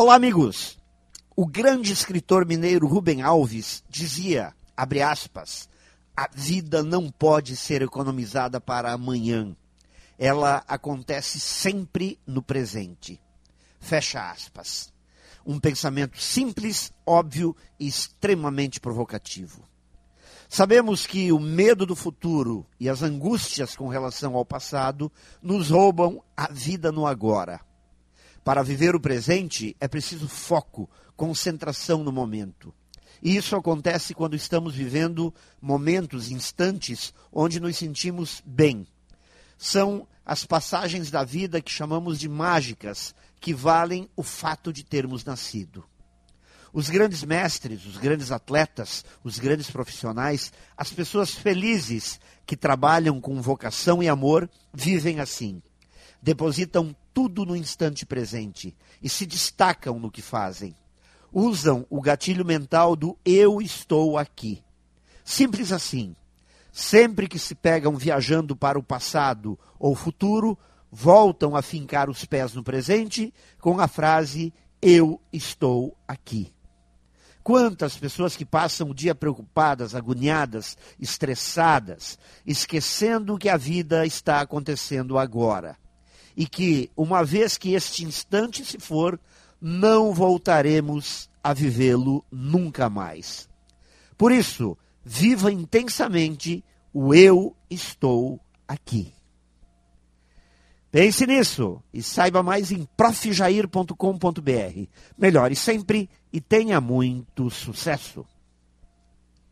Olá, amigos. O grande escritor mineiro Rubem Alves dizia, abre aspas, a vida não pode ser economizada para amanhã. Ela acontece sempre no presente. Fecha aspas. Um pensamento simples, óbvio e extremamente provocativo. Sabemos que o medo do futuro e as angústias com relação ao passado nos roubam a vida no agora. Para viver o presente é preciso foco, concentração no momento. E isso acontece quando estamos vivendo momentos, instantes, onde nos sentimos bem. São as passagens da vida que chamamos de mágicas, que valem o fato de termos nascido. Os grandes mestres, os grandes atletas, os grandes profissionais, as pessoas felizes que trabalham com vocação e amor, vivem assim. Depositam tudo no instante presente e se destacam no que fazem. Usam o gatilho mental do eu estou aqui. Simples assim. Sempre que se pegam viajando para o passado ou futuro, voltam a fincar os pés no presente com a frase eu estou aqui. Quantas pessoas que passam o dia preocupadas, agoniadas, estressadas, esquecendo que a vida está acontecendo agora. E que, uma vez que este instante se for, não voltaremos a vivê-lo nunca mais. Por isso, viva intensamente o eu estou aqui. Pense nisso e saiba mais em profjair.com.br. Melhore sempre e tenha muito sucesso.